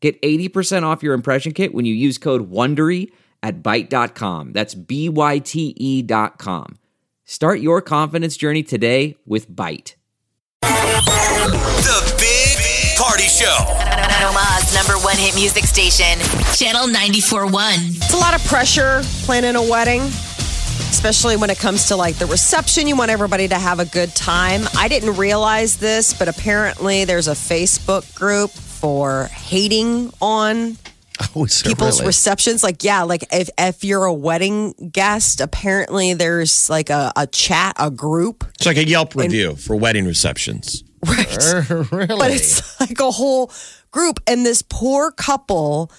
Get 80% off your impression kit when you use code WONDERY at Byte.com. That's B-Y-T-E dot com. Start your confidence journey today with Byte. The Big Party Show. Omaha's number one hit music station. Channel 94.1. It's a lot of pressure planning a wedding, especially when it comes to like the reception. You want everybody to have a good time. I didn't realize this, but apparently there's a Facebook group for hating on Oh, people's really? receptions. Like, yeah, like if, if you're a wedding guest, apparently there's like a, a chat, a group, It's like a Yelp review for wedding receptions. right? really? but it's like a whole group and this poor couple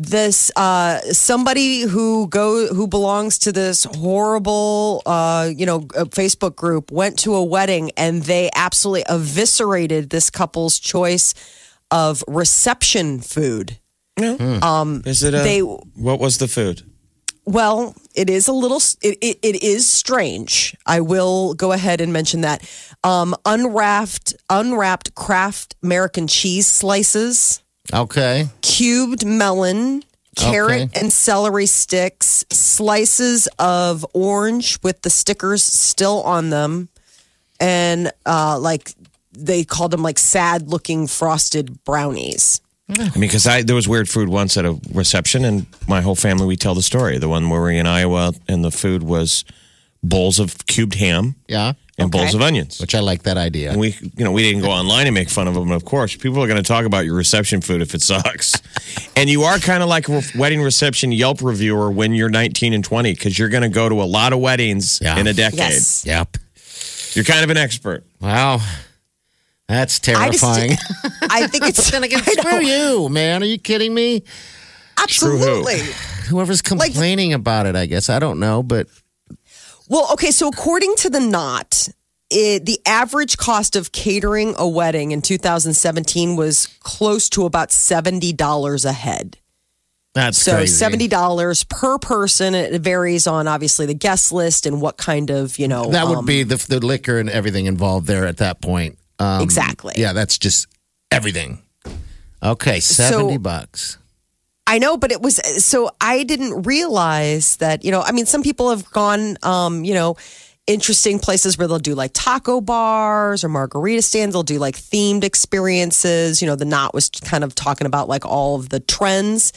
this uh somebody who go who belongs to this horrible uh you know uh, facebook group went to a wedding and they absolutely eviscerated this couple's choice of reception food um Is it a, They- what was the food? well, it is a little. It, it, it is strange. I will go ahead and mention that. Um, unwrapped, unwrapped Kraft American cheese slices, Okay. cubed melon, carrot Okay. and celery sticks, slices of orange with the stickers still on them, and uh, like they called them like sad looking frosted brownies. I mean, because I there was weird food once at a reception, and my whole family we tell the story. The one where we were in Iowa, and the food was bowls of cubed ham Yeah. And bowls of onions. Which I like that idea. And we, you know, we didn't go online and make fun of them. Of course, people are going to talk about your reception food if it sucks. and you are kind of like a wedding reception Yelp reviewer when you're 19 and 20 because you're going to go to a lot of weddings Yeah. in a decade. Yes. Yep. You're kind of an expert. Wow. That's I just- terrifying. I think it's then again, screw you, man. Are you kidding me? absolutely. Whoever's complaining about it, I guess. I don't know, but Well, okay, so according to the Knot, it, the average cost of catering a wedding in 2017 was close to about $70 a head. that's So crazy. $70 per person. It varies on obviously the guest list and what kind of, you know. That would um, be the, the liquor and everything involved there at that point. Um, Exactly. Yeah, that's just everything. Okay, 70 So- bucks. I know, but it was so I didn't realize that, you know, I mean, some people have gone, um, you know, interesting places where they'll do like taco bars or margarita stands. They'll do like themed experiences. You know, the knot was kind of talking about like all of the trends.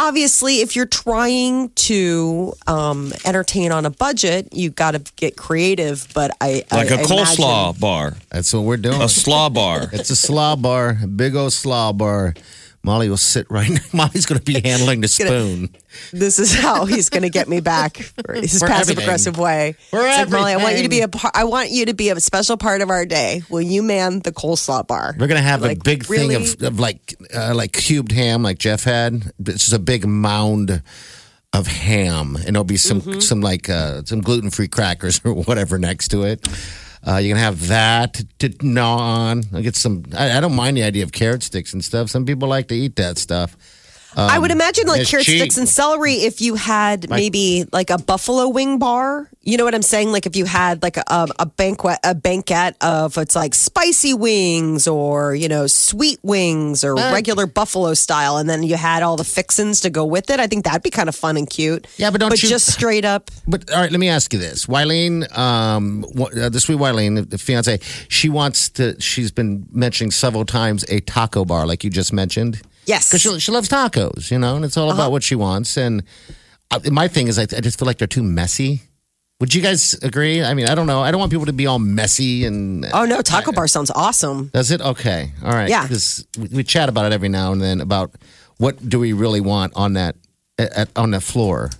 Obviously, if you're trying to um, entertain on a budget, you got to get creative. But I Like a a coleslaw bar, That's what we're doing. a slaw bar. It's a slaw bar, a big old slaw bar. Molly will sit right now. Molly's going to be handling the spoon. this is how he's going to get me back his passive aggressive way. For It's like, Molly, I want you to be a everything. par- I want you to be a special part of our day. Will you man the coleslaw bar? We're going to have Like, a big thing of, of like uh, like cubed ham, like Jeff had. It's just a big mound of ham, and there'll be some Mm-hmm. some like uh, some gluten free crackers or whatever next to it. Uh, you can have that to, gnaw on. I get some. I, I don't mind the idea of carrot sticks and stuff. Some people like to eat that stuff. I would imagine like carrot cheap. sticks and celery if you had maybe like a buffalo wing bar. You know what I'm saying? Like if you had like a, a banquet, a banquet of it's like spicy wings or you know sweet wings or regular buffalo style, and then you had all the fixins to go with it. I think that'd be kind of fun and cute. Yeah, but don't but you- just straight up. But all right, let me ask you this: Wileen, um, uh, the sweet Wileen, the, the fiance, she wants to. She's been mentioning several times a taco bar, like you just mentioned. Yes. because she, she loves tacos, you know, and it's all about what she wants. And uh, my thing is, I, I just feel like they're too messy. Would you guys agree? I mean, I don't know. I don't want people to be all messy and. Oh no, taco bar sounds awesome. Does it? Okay. All right. Yeah. Because we, we chat about it every now and then about what do we really want on that at, on the floor,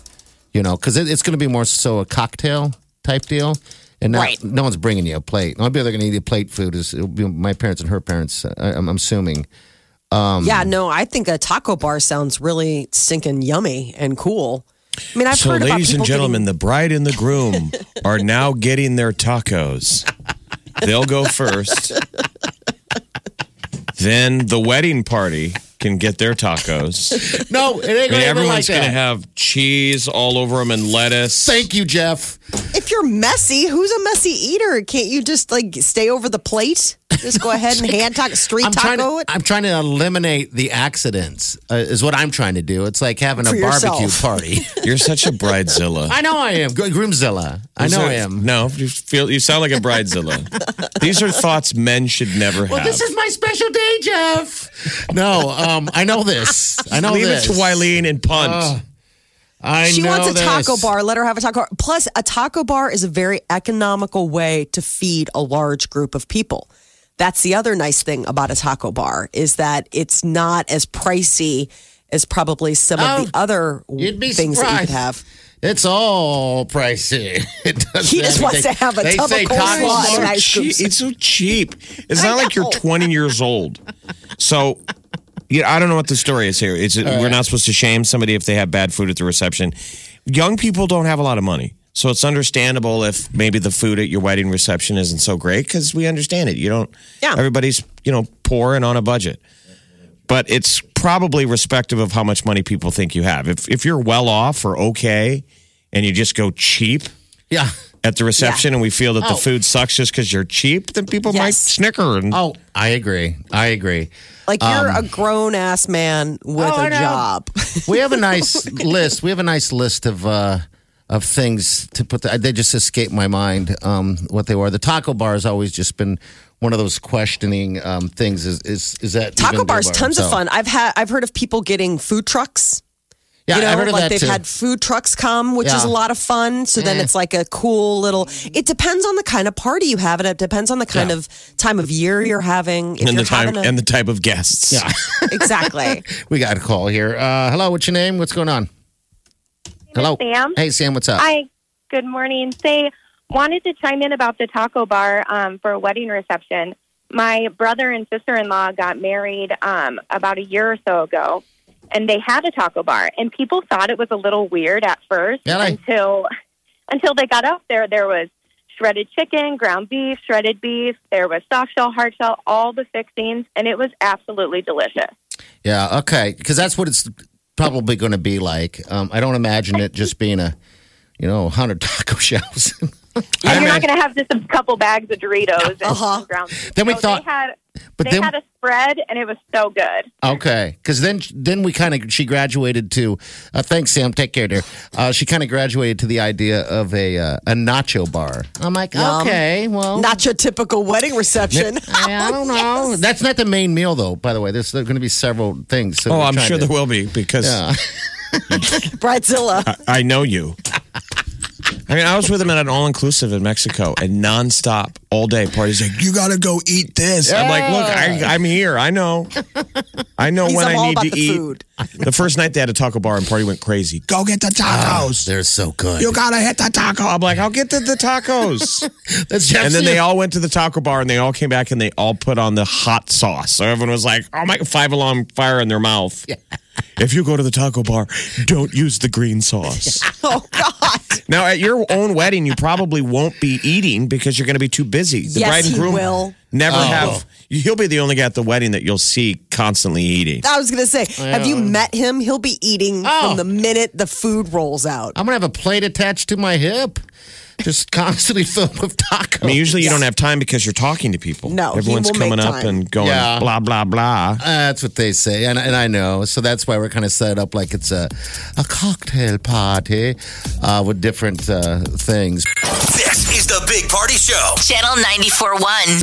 you know? Because it, it's going to be more so a cocktail type deal, and not, Right. no one's bringing you a plate. The only people that are going to eat a plate food is it'll be my parents and her parents. I, I'm, I'm assuming. yeah, no, I think a taco bar sounds really stinking yummy and cool. I mean, I've So, heard about ladies and gentlemen, getting- the bride and the groom are now getting their tacos. They'll go first. Then the wedding party can get their tacos. No, it ain't I mean, gonna be like everyone's going to have cheese all over them and lettuce. Thank you, Jeff. if you're messy, who's a messy eater? Can't you just like stay over the plate? Just go ahead and hand taco, street I'm trying, taco to, it. I'm trying to eliminate the accidents. Uh, is what I'm trying to do. It's like having a barbecue yourself. party. You're such a bridezilla. I know I am. Gr- Groomzilla. I know I am. No, you feel you sound like a bridezilla. These are thoughts men should never have. Well, this is my special day, Jeff. No, um, I know this. I know Leave this. it to Wileen and punt. Oh, I she know wants a this. taco bar. Let her have a taco bar. Plus, a taco bar is a very economical way to feed a large group of people. That's the other nice thing about a taco bar is that it's not as pricey as probably some Oh, of the oh, other You'd be things that you could have. It's all pricey. It He just have wants to have a they tub of say coleslaw taco and bar. ice cream cheap. It's so cheap. It's not like you're 20 years old. So, yeah, I don't know what the story is here. It's, we're not supposed to shame somebody if they have bad food at the reception. Young people don't have a lot of money. So it's understandable if maybe the food at your wedding reception isn't so great because we understand it. You don't, Yeah. everybody's, you know, poor and on a budget. But it's probably respective of how much money people think you have. If, if you're well off or okay and you just go cheap, Yeah. at the reception and we feel that the Oh. food sucks just because you're cheap, then people might snicker. And Oh, I agree. I agree. Like you're a grown ass man with Um, Oh, I a know. job. We have a nice list. We have a nice list of uh, of things to put. The, they just escape my mind um, what they were. The taco bar has always just been one of those questioning um, things. Is is is that Taco even bars, good bar? tons of fun. I've had I've heard of people getting food trucks. Yeah, you know, I've heard of like that they've too. had food trucks come, which is a lot of fun. So then Eh. it's like a cool little. It depends on the kind of party you have, and it depends on the kind Yeah. of time of year you're having. If and you're the time a, and the type of guests. Yeah, exactly. we got a call here. Uh, hello, what's your name? What's going on? Hello, Sam. Hey, Sam. What's up? Hi, good morning. Say, wanted to chime in about the taco bar um, for a wedding reception. My brother and sister in law got married um, about a year or so ago, and they had a taco bar, and people thought it was a little weird at first Yeah, until until they got up there. There was shredded chicken, ground beef, shredded beef. There was soft shell, hard shell, all the fixings, and it was absolutely delicious. Yeah, okay, because that's what it's probably going to be like. Um, I don't imagine it just being a, you know, hundred taco shells. And you're not going to have just a couple bags of Doritos and Uh-huh. ground beef. Then we So thought- they had, but they then- had a spread, and it was so good. Okay, because then then we kind of she graduated to. Uh, thanks, Sam. Take care, dear. Uh, she kind of graduated to the idea of a uh, a nacho bar. I'm like, Yum. okay, well, Not your typical wedding reception. I don't know. That's not the main meal, though. By the way, there's, there's going to be several things. So Oh, I'm sure to- there will be because Yeah. Bridezilla. I, I know you. I mean, I was with him at an all inclusive in Mexico and nonstop all day parties. Like, you got to go eat this. I'm like, look, I, I'm here. I know. I know He's when all I need about to the eat. food. The first night they had a taco bar and party went crazy. Go get the ah, tacos. They're so good. you gotta hit the taco. I'm like, I'll get the, the tacos. That's Jeff's and then they all went to the taco bar and they all came back and they all put on the hot sauce. So everyone was like, oh my, five alarm fire in their mouth. If you go to the taco bar, don't use the green sauce. Oh God. Now, at your own wedding, you probably won't be eating because you're going to be too busy. The Yes, bride and he groom will. never Oh. have. He'll be the only guy at the wedding that you'll see constantly eating. I was gonna say, have you met him? He'll be eating Oh. from the minute the food rolls out. I'm going to have a plate attached to my hip, just constantly filled with tacos. I mean, usually you don't have time because you're talking to people. No, he everyone's will make coming up time. and going Yeah. blah blah blah. That's what they say, and, and I know. So that's why we're kind of set up like it's a a cocktail party uh, with different uh, things. This is the Big Party Show. Channel 94.1.